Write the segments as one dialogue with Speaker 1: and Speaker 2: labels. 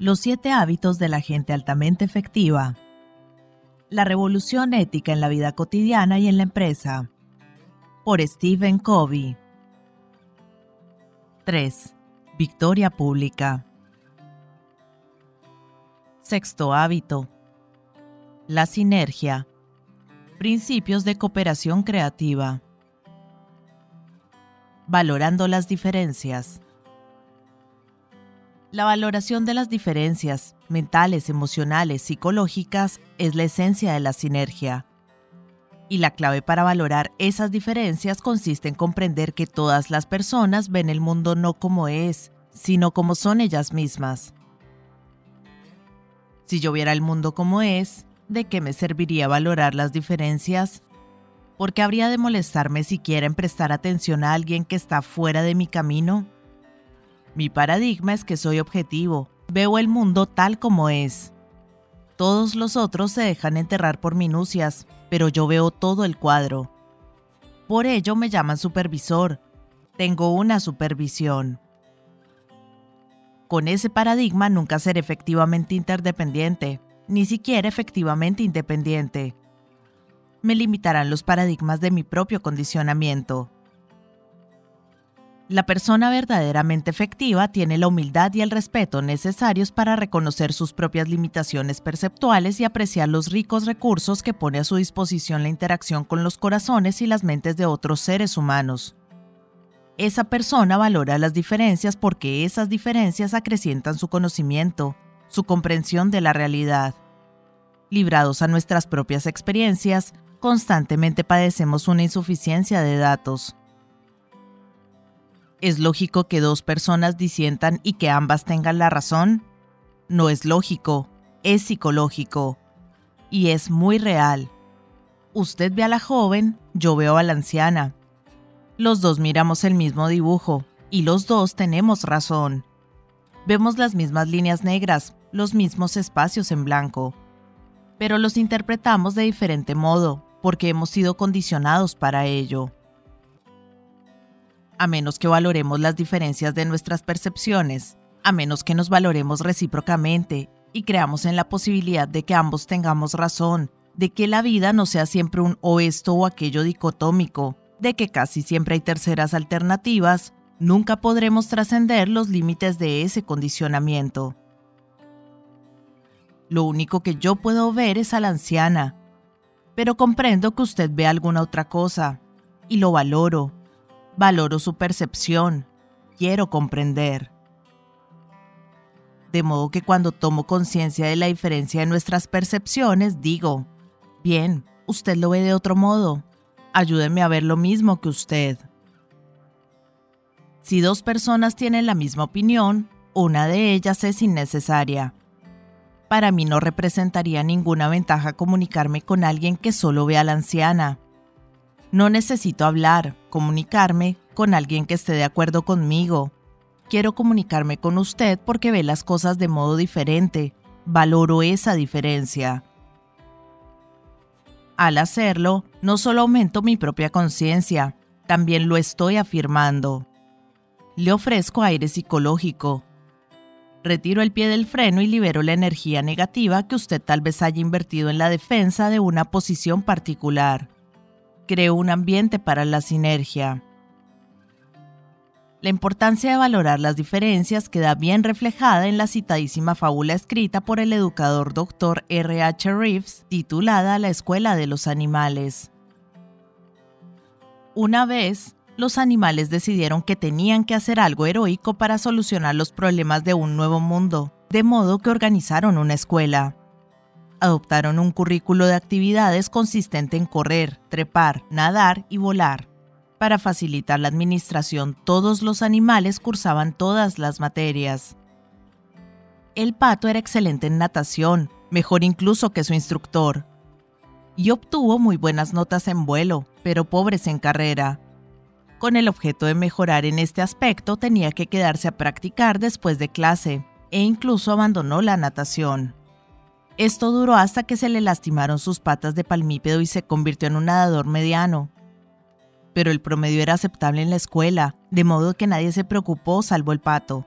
Speaker 1: Los siete hábitos de la gente altamente efectiva. La revolución ética en la vida cotidiana y en la empresa. Por Stephen Covey. 3. Victoria pública. Sexto hábito. La sinergia. Principios de cooperación creativa. Valorando las diferencias. La valoración de las diferencias mentales, emocionales, psicológicas es la esencia de la sinergia. Y la clave para valorar esas diferencias consiste en comprender que todas las personas ven el mundo no como es, sino como son ellas mismas. Si yo viera el mundo como es, ¿de qué me serviría valorar las diferencias? ¿Por qué habría de molestarme siquiera en prestar atención a alguien que está fuera de mi camino? Mi paradigma es que soy objetivo, veo el mundo tal como es. Todos los otros se dejan enterrar por minucias, pero yo veo todo el cuadro. Por ello me llaman supervisor. Tengo una supervisión. Con ese paradigma nunca seré efectivamente interdependiente, ni siquiera efectivamente independiente. Me limitarán los paradigmas de mi propio condicionamiento. La persona verdaderamente efectiva tiene la humildad y el respeto necesarios para reconocer sus propias limitaciones perceptuales y apreciar los ricos recursos que pone a su disposición la interacción con los corazones y las mentes de otros seres humanos. Esa persona valora las diferencias porque esas diferencias acrecientan su conocimiento, su comprensión de la realidad. Librados a nuestras propias experiencias, constantemente padecemos una insuficiencia de datos ¿Es lógico que dos personas disientan y que ambas tengan la razón? No es lógico, es psicológico. Y es muy real. Usted ve a la joven, yo veo a la anciana. Los dos miramos el mismo dibujo, y los dos tenemos razón. Vemos las mismas líneas negras, los mismos espacios en blanco. Pero los interpretamos de diferente modo, porque hemos sido condicionados para ello a menos que valoremos las diferencias de nuestras percepciones, a menos que nos valoremos recíprocamente y creamos en la posibilidad de que ambos tengamos razón, de que la vida no sea siempre un o esto o aquello dicotómico, de que casi siempre hay terceras alternativas, nunca podremos trascender los límites de ese condicionamiento. Lo único que yo puedo ver es a la anciana, pero comprendo que usted ve alguna otra cosa, y lo valoro, Valoro su percepción. Quiero comprender. De modo que cuando tomo conciencia de la diferencia de nuestras percepciones, digo, bien, usted lo ve de otro modo. Ayúdeme a ver lo mismo que usted. Si dos personas tienen la misma opinión, una de ellas es innecesaria. Para mí no representaría ninguna ventaja comunicarme con alguien que solo ve a la anciana. No necesito hablar, comunicarme con alguien que esté de acuerdo conmigo. Quiero comunicarme con usted porque ve las cosas de modo diferente. Valoro esa diferencia. Al hacerlo, no solo aumento mi propia conciencia, también lo estoy afirmando. Le ofrezco aire psicológico. Retiro el pie del freno y libero la energía negativa que usted tal vez haya invertido en la defensa de una posición particular creo un ambiente para la sinergia. La importancia de valorar las diferencias queda bien reflejada en la citadísima fábula escrita por el educador Dr. R. H. Reeves titulada La Escuela de los Animales. Una vez, los animales decidieron que tenían que hacer algo heroico para solucionar los problemas de un nuevo mundo, de modo que organizaron una escuela adoptaron un currículo de actividades consistente en correr, trepar, nadar y volar. Para facilitar la administración, todos los animales cursaban todas las materias. El pato era excelente en natación, mejor incluso que su instructor, y obtuvo muy buenas notas en vuelo, pero pobres en carrera. Con el objeto de mejorar en este aspecto tenía que quedarse a practicar después de clase, e incluso abandonó la natación. Esto duró hasta que se le lastimaron sus patas de palmípedo y se convirtió en un nadador mediano. Pero el promedio era aceptable en la escuela, de modo que nadie se preocupó salvo el pato.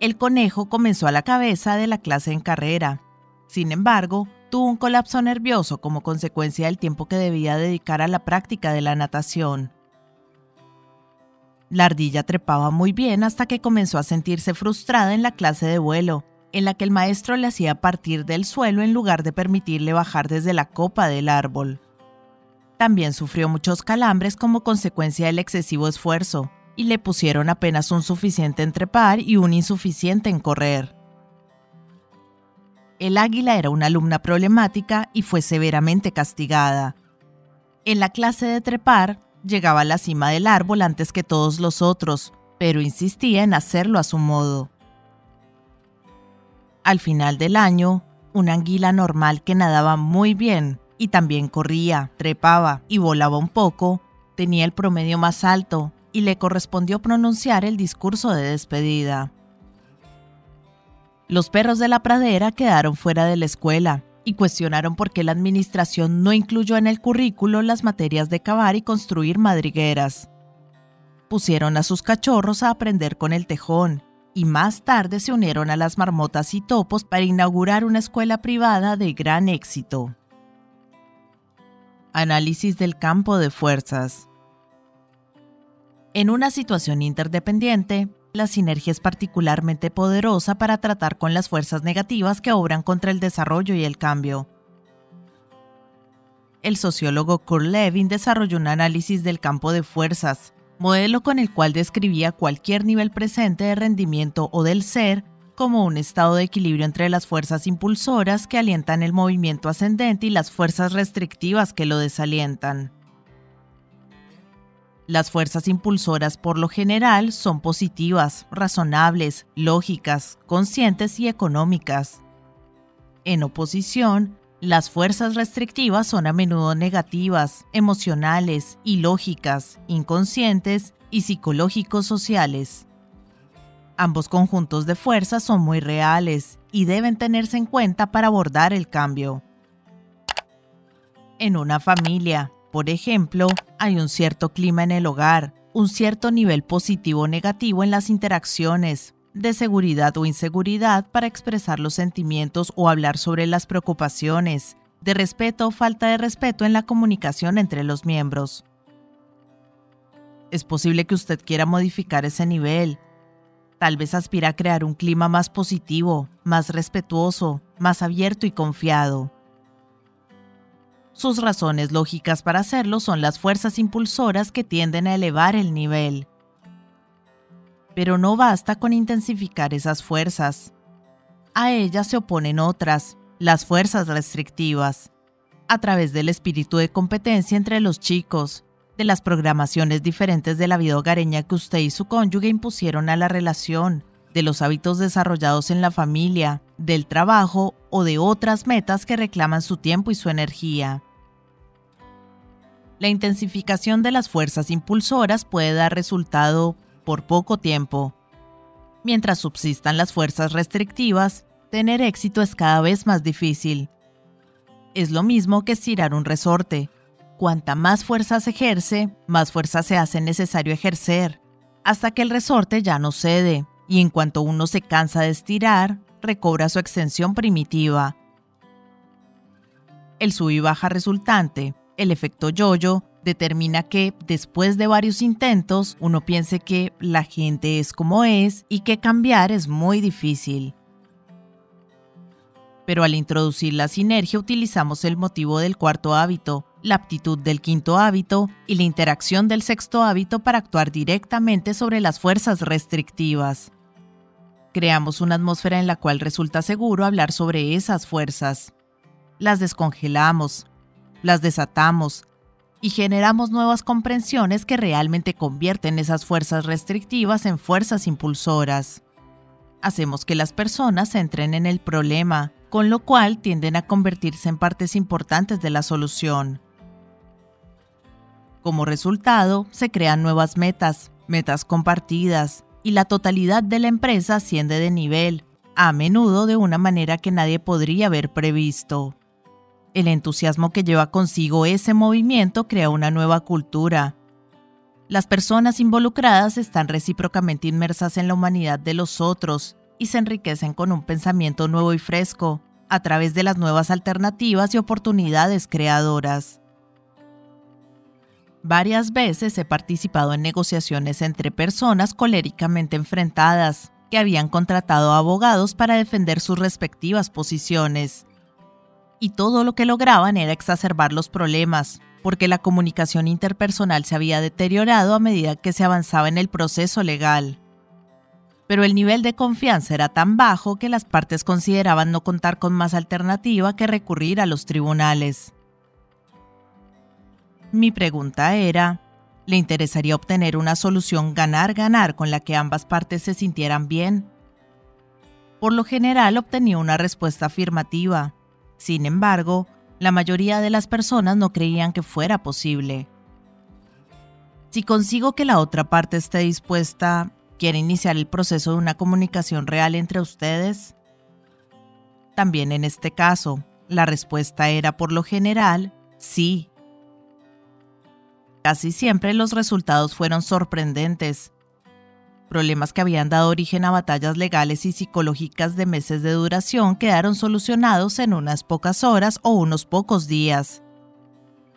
Speaker 1: El conejo comenzó a la cabeza de la clase en carrera. Sin embargo, tuvo un colapso nervioso como consecuencia del tiempo que debía dedicar a la práctica de la natación. La ardilla trepaba muy bien hasta que comenzó a sentirse frustrada en la clase de vuelo, en la que el maestro le hacía partir del suelo en lugar de permitirle bajar desde la copa del árbol. También sufrió muchos calambres como consecuencia del excesivo esfuerzo, y le pusieron apenas un suficiente en trepar y un insuficiente en correr. El águila era una alumna problemática y fue severamente castigada. En la clase de trepar, llegaba a la cima del árbol antes que todos los otros, pero insistía en hacerlo a su modo. Al final del año, una anguila normal que nadaba muy bien y también corría, trepaba y volaba un poco, tenía el promedio más alto y le correspondió pronunciar el discurso de despedida. Los perros de la pradera quedaron fuera de la escuela y cuestionaron por qué la administración no incluyó en el currículo las materias de cavar y construir madrigueras. Pusieron a sus cachorros a aprender con el tejón y más tarde se unieron a las marmotas y topos para inaugurar una escuela privada de gran éxito. Análisis del campo de fuerzas. En una situación interdependiente, la sinergia es particularmente poderosa para tratar con las fuerzas negativas que obran contra el desarrollo y el cambio. El sociólogo Kurt Levin desarrolló un análisis del campo de fuerzas, modelo con el cual describía cualquier nivel presente de rendimiento o del ser como un estado de equilibrio entre las fuerzas impulsoras que alientan el movimiento ascendente y las fuerzas restrictivas que lo desalientan. Las fuerzas impulsoras por lo general son positivas, razonables, lógicas, conscientes y económicas. En oposición, las fuerzas restrictivas son a menudo negativas, emocionales, ilógicas, inconscientes y psicológicos sociales. Ambos conjuntos de fuerzas son muy reales y deben tenerse en cuenta para abordar el cambio. En una familia, por ejemplo, hay un cierto clima en el hogar, un cierto nivel positivo o negativo en las interacciones, de seguridad o inseguridad para expresar los sentimientos o hablar sobre las preocupaciones, de respeto o falta de respeto en la comunicación entre los miembros. Es posible que usted quiera modificar ese nivel. Tal vez aspira a crear un clima más positivo, más respetuoso, más abierto y confiado. Sus razones lógicas para hacerlo son las fuerzas impulsoras que tienden a elevar el nivel. Pero no basta con intensificar esas fuerzas. A ellas se oponen otras, las fuerzas restrictivas, a través del espíritu de competencia entre los chicos, de las programaciones diferentes de la vida hogareña que usted y su cónyuge impusieron a la relación, de los hábitos desarrollados en la familia, del trabajo o de otras metas que reclaman su tiempo y su energía. La intensificación de las fuerzas impulsoras puede dar resultado por poco tiempo. Mientras subsistan las fuerzas restrictivas, tener éxito es cada vez más difícil. Es lo mismo que estirar un resorte. Cuanta más fuerza se ejerce, más fuerza se hace necesario ejercer, hasta que el resorte ya no cede, y en cuanto uno se cansa de estirar, recobra su extensión primitiva. El sub y baja resultante el efecto yo-yo determina que después de varios intentos uno piense que la gente es como es y que cambiar es muy difícil. Pero al introducir la sinergia utilizamos el motivo del cuarto hábito, la aptitud del quinto hábito y la interacción del sexto hábito para actuar directamente sobre las fuerzas restrictivas. Creamos una atmósfera en la cual resulta seguro hablar sobre esas fuerzas. Las descongelamos, las desatamos y generamos nuevas comprensiones que realmente convierten esas fuerzas restrictivas en fuerzas impulsoras. Hacemos que las personas entren en el problema, con lo cual tienden a convertirse en partes importantes de la solución. Como resultado, se crean nuevas metas, metas compartidas, y la totalidad de la empresa asciende de nivel, a menudo de una manera que nadie podría haber previsto. El entusiasmo que lleva consigo ese movimiento crea una nueva cultura. Las personas involucradas están recíprocamente inmersas en la humanidad de los otros y se enriquecen con un pensamiento nuevo y fresco, a través de las nuevas alternativas y oportunidades creadoras. Varias veces he participado en negociaciones entre personas coléricamente enfrentadas, que habían contratado abogados para defender sus respectivas posiciones. Y todo lo que lograban era exacerbar los problemas, porque la comunicación interpersonal se había deteriorado a medida que se avanzaba en el proceso legal. Pero el nivel de confianza era tan bajo que las partes consideraban no contar con más alternativa que recurrir a los tribunales. Mi pregunta era, ¿le interesaría obtener una solución ganar-ganar con la que ambas partes se sintieran bien? Por lo general obtenía una respuesta afirmativa. Sin embargo, la mayoría de las personas no creían que fuera posible. Si consigo que la otra parte esté dispuesta, ¿quiere iniciar el proceso de una comunicación real entre ustedes? También en este caso, la respuesta era por lo general sí. Casi siempre los resultados fueron sorprendentes. Problemas que habían dado origen a batallas legales y psicológicas de meses de duración quedaron solucionados en unas pocas horas o unos pocos días.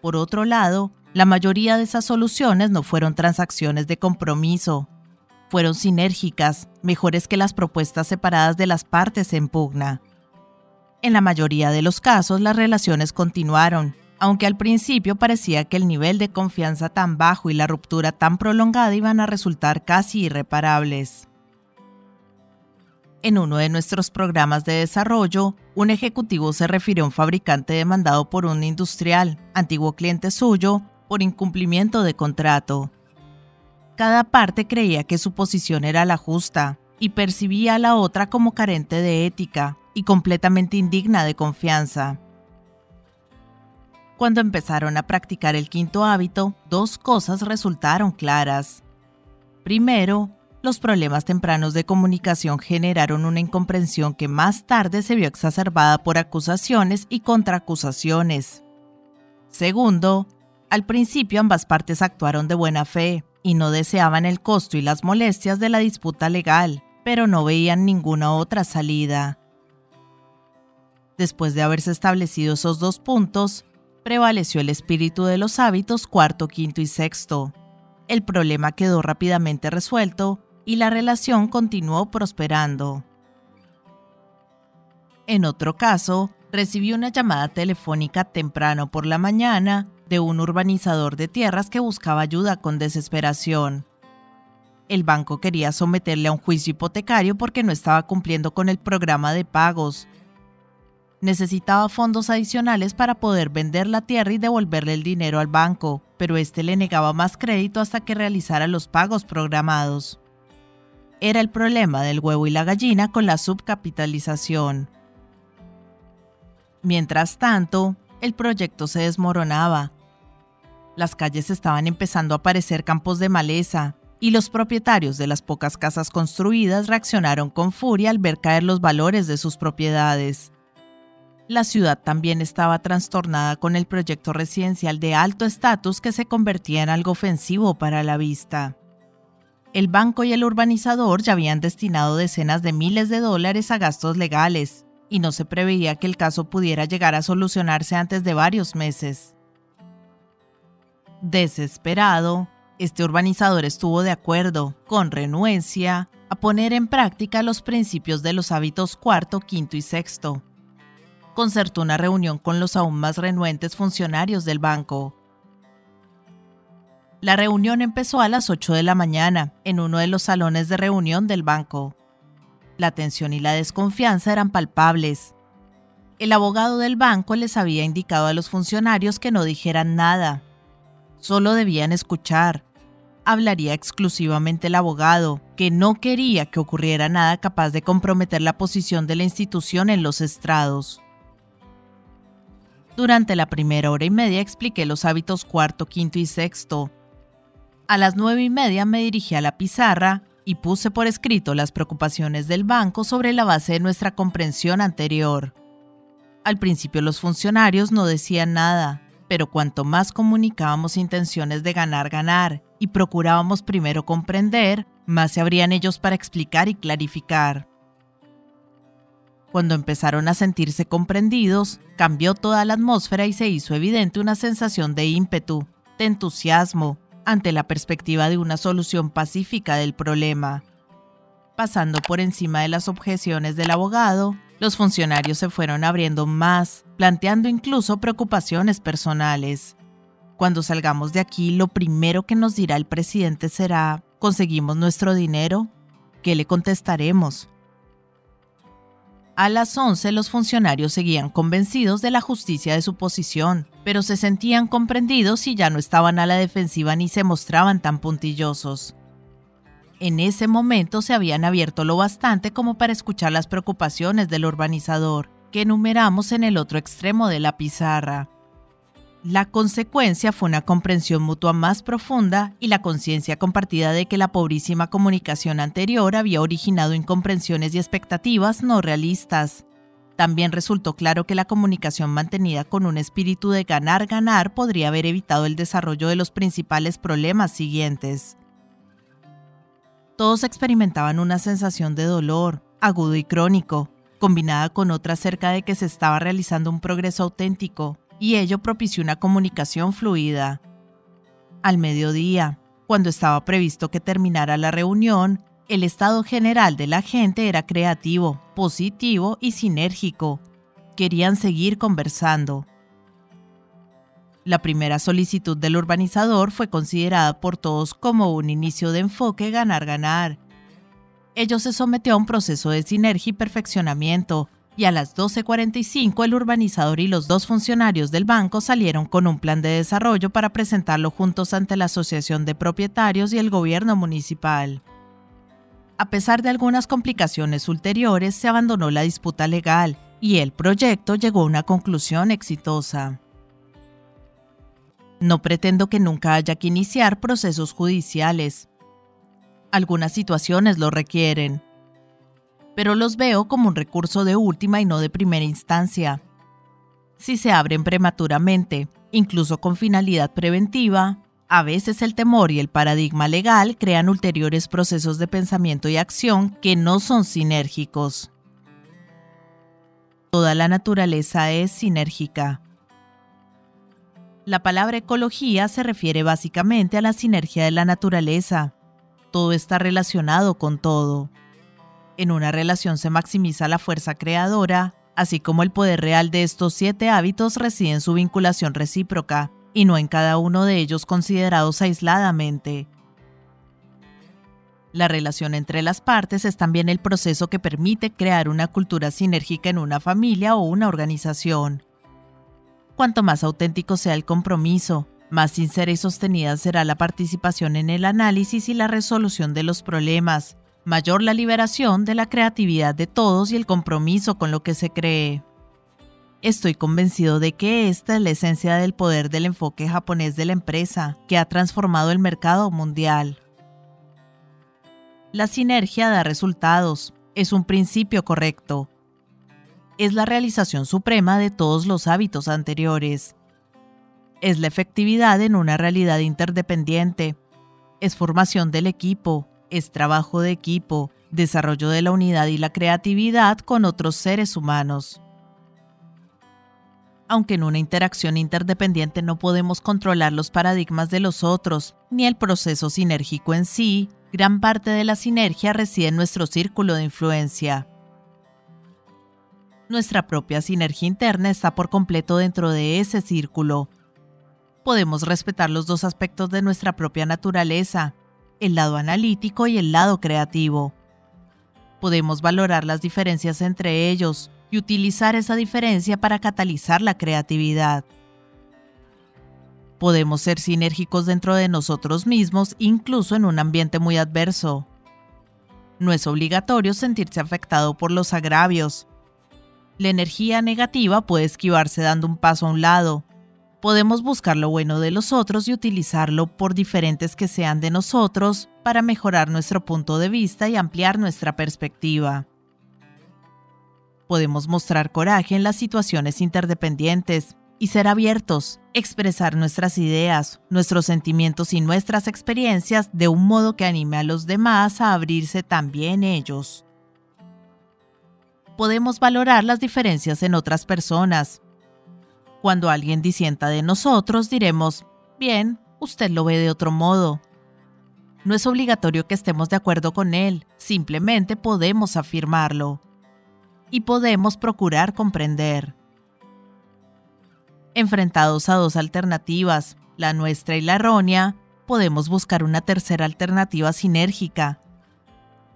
Speaker 1: Por otro lado, la mayoría de esas soluciones no fueron transacciones de compromiso. Fueron sinérgicas, mejores que las propuestas separadas de las partes en pugna. En la mayoría de los casos las relaciones continuaron, aunque al principio parecía que el nivel de confianza tan bajo y la ruptura tan prolongada iban a resultar casi irreparables. En uno de nuestros programas de desarrollo, un ejecutivo se refirió a un fabricante demandado por un industrial, antiguo cliente suyo, por incumplimiento de contrato. Cada parte creía que su posición era la justa y percibía a la otra como carente de ética y completamente indigna de confianza. Cuando empezaron a practicar el quinto hábito, dos cosas resultaron claras. Primero, los problemas tempranos de comunicación generaron una incomprensión que más tarde se vio exacerbada por acusaciones y contraacusaciones. Segundo, al principio ambas partes actuaron de buena fe y no deseaban el costo y las molestias de la disputa legal, pero no veían ninguna otra salida. Después de haberse establecido esos dos puntos, prevaleció el espíritu de los hábitos cuarto, quinto y sexto. El problema quedó rápidamente resuelto y la relación continuó prosperando. En otro caso, recibí una llamada telefónica temprano por la mañana de un urbanizador de tierras que buscaba ayuda con desesperación. El banco quería someterle a un juicio hipotecario porque no estaba cumpliendo con el programa de pagos Necesitaba fondos adicionales para poder vender la tierra y devolverle el dinero al banco, pero este le negaba más crédito hasta que realizara los pagos programados. Era el problema del huevo y la gallina con la subcapitalización. Mientras tanto, el proyecto se desmoronaba. Las calles estaban empezando a parecer campos de maleza, y los propietarios de las pocas casas construidas reaccionaron con furia al ver caer los valores de sus propiedades la ciudad también estaba trastornada con el proyecto residencial de alto estatus que se convertía en algo ofensivo para la vista. El banco y el urbanizador ya habían destinado decenas de miles de dólares a gastos legales, y no se preveía que el caso pudiera llegar a solucionarse antes de varios meses. Desesperado, este urbanizador estuvo de acuerdo, con renuencia, a poner en práctica los principios de los hábitos cuarto, quinto y sexto, concertó una reunión con los aún más renuentes funcionarios del banco. La reunión empezó a las 8 de la mañana en uno de los salones de reunión del banco. La tensión y la desconfianza eran palpables. El abogado del banco les había indicado a los funcionarios que no dijeran nada. Solo debían escuchar. Hablaría exclusivamente el abogado, que no quería que ocurriera nada capaz de comprometer la posición de la institución en los estrados. Durante la primera hora y media expliqué los hábitos cuarto, quinto y sexto. A las nueve y media me dirigí a la pizarra y puse por escrito las preocupaciones del banco sobre la base de nuestra comprensión anterior. Al principio los funcionarios no decían nada, pero cuanto más comunicábamos intenciones de ganar-ganar y procurábamos primero comprender, más se abrían ellos para explicar y clarificar. Cuando empezaron a sentirse comprendidos, cambió toda la atmósfera y se hizo evidente una sensación de ímpetu, de entusiasmo, ante la perspectiva de una solución pacífica del problema. Pasando por encima de las objeciones del abogado, los funcionarios se fueron abriendo más, planteando incluso preocupaciones personales. Cuando salgamos de aquí, lo primero que nos dirá el presidente será, ¿conseguimos nuestro dinero? ¿Qué le contestaremos? A las 11 los funcionarios seguían convencidos de la justicia de su posición, pero se sentían comprendidos y ya no estaban a la defensiva ni se mostraban tan puntillosos. En ese momento se habían abierto lo bastante como para escuchar las preocupaciones del urbanizador, que enumeramos en el otro extremo de la pizarra. La consecuencia fue una comprensión mutua más profunda y la conciencia compartida de que la pobrísima comunicación anterior había originado incomprensiones y expectativas no realistas. También resultó claro que la comunicación mantenida con un espíritu de ganar-ganar podría haber evitado el desarrollo de los principales problemas siguientes. Todos experimentaban una sensación de dolor, agudo y crónico, combinada con otra acerca de que se estaba realizando un progreso auténtico, y ello propició una comunicación fluida. Al mediodía, cuando estaba previsto que terminara la reunión, el estado general de la gente era creativo, positivo y sinérgico. Querían seguir conversando. La primera solicitud del urbanizador fue considerada por todos como un inicio de enfoque ganar-ganar. Ello se sometió a un proceso de sinergia y perfeccionamiento, y a las 12.45 el urbanizador y los dos funcionarios del banco salieron con un plan de desarrollo para presentarlo juntos ante la Asociación de Propietarios y el gobierno municipal. A pesar de algunas complicaciones ulteriores, se abandonó la disputa legal y el proyecto llegó a una conclusión exitosa. No pretendo que nunca haya que iniciar procesos judiciales. Algunas situaciones lo requieren, pero los veo como un recurso de última y no de primera instancia. Si se abren prematuramente, incluso con finalidad preventiva, a veces el temor y el paradigma legal crean ulteriores procesos de pensamiento y acción que no son sinérgicos. Toda la naturaleza es sinérgica. La palabra ecología se refiere básicamente a la sinergia de la naturaleza. Todo está relacionado con todo. En una relación se maximiza la fuerza creadora, así como el poder real de estos siete hábitos reside en su vinculación recíproca, y no en cada uno de ellos considerados aisladamente. La relación entre las partes es también el proceso que permite crear una cultura sinérgica en una familia o una organización. Cuanto más auténtico sea el compromiso, más sincera y sostenida será la participación en el análisis y la resolución de los problemas, mayor la liberación de la creatividad de todos y el compromiso con lo que se cree. Estoy convencido de que esta es la esencia del poder del enfoque japonés de la empresa, que ha transformado el mercado mundial. La sinergia da resultados, es un principio correcto. Es la realización suprema de todos los hábitos anteriores. Es la efectividad en una realidad interdependiente. Es formación del equipo, es trabajo de equipo, desarrollo de la unidad y la creatividad con otros seres humanos. Aunque en una interacción interdependiente no podemos controlar los paradigmas de los otros, ni el proceso sinérgico en sí, gran parte de la sinergia reside en nuestro círculo de influencia. Nuestra propia sinergia interna está por completo dentro de ese círculo. Podemos respetar los dos aspectos de nuestra propia naturaleza, el lado analítico y el lado creativo. Podemos valorar las diferencias entre ellos y utilizar esa diferencia para catalizar la creatividad. Podemos ser sinérgicos dentro de nosotros mismos incluso en un ambiente muy adverso. No es obligatorio sentirse afectado por los agravios. La energía negativa puede esquivarse dando un paso a un lado, podemos buscar lo bueno de los otros y utilizarlo por diferentes que sean de nosotros para mejorar nuestro punto de vista y ampliar nuestra perspectiva. Podemos mostrar coraje en las situaciones interdependientes y ser abiertos, expresar nuestras ideas, nuestros sentimientos y nuestras experiencias de un modo que anime a los demás a abrirse también ellos. podemos valorar las diferencias en otras personas. Cuando alguien disienta de nosotros, diremos, bien, usted lo ve de otro modo. No es obligatorio que estemos de acuerdo con él, simplemente podemos afirmarlo. Y podemos procurar comprender. Enfrentados a dos alternativas, la nuestra y la errónea, podemos buscar una tercera alternativa sinérgica.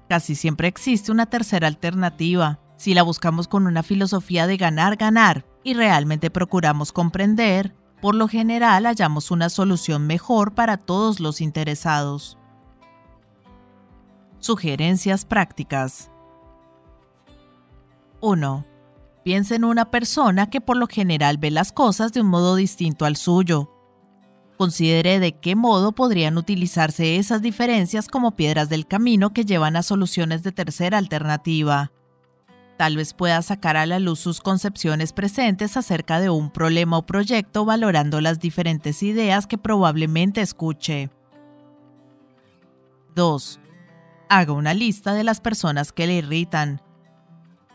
Speaker 1: Casi siempre existe una tercera alternativa, si la buscamos con una filosofía de ganar, ganar y realmente procuramos comprender, por lo general hallamos una solución mejor para todos los interesados. Sugerencias prácticas 1. Piensa en una persona que por lo general ve las cosas de un modo distinto al suyo. Considere de qué modo podrían utilizarse esas diferencias como piedras del camino que llevan a soluciones de tercera alternativa. Tal vez pueda sacar a la luz sus concepciones presentes acerca de un problema o proyecto valorando las diferentes ideas que probablemente escuche. 2. Haga una lista de las personas que le irritan.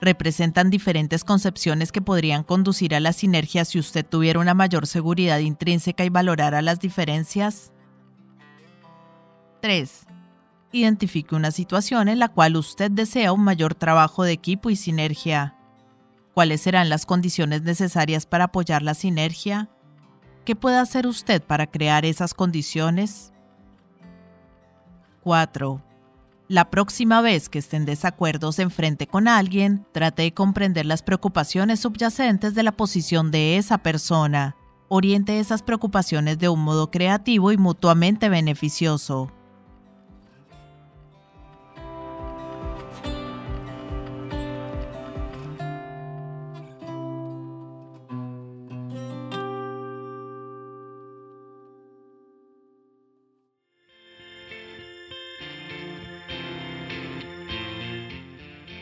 Speaker 1: Representan diferentes concepciones que podrían conducir a la sinergia si usted tuviera una mayor seguridad intrínseca y valorara las diferencias. 3 identifique una situación en la cual usted desea un mayor trabajo de equipo y sinergia. ¿Cuáles serán las condiciones necesarias para apoyar la sinergia? ¿Qué puede hacer usted para crear esas condiciones? 4. La próxima vez que esté en desacuerdo enfrente con alguien, trate de comprender las preocupaciones subyacentes de la posición de esa persona. Oriente esas preocupaciones de un modo creativo y mutuamente beneficioso.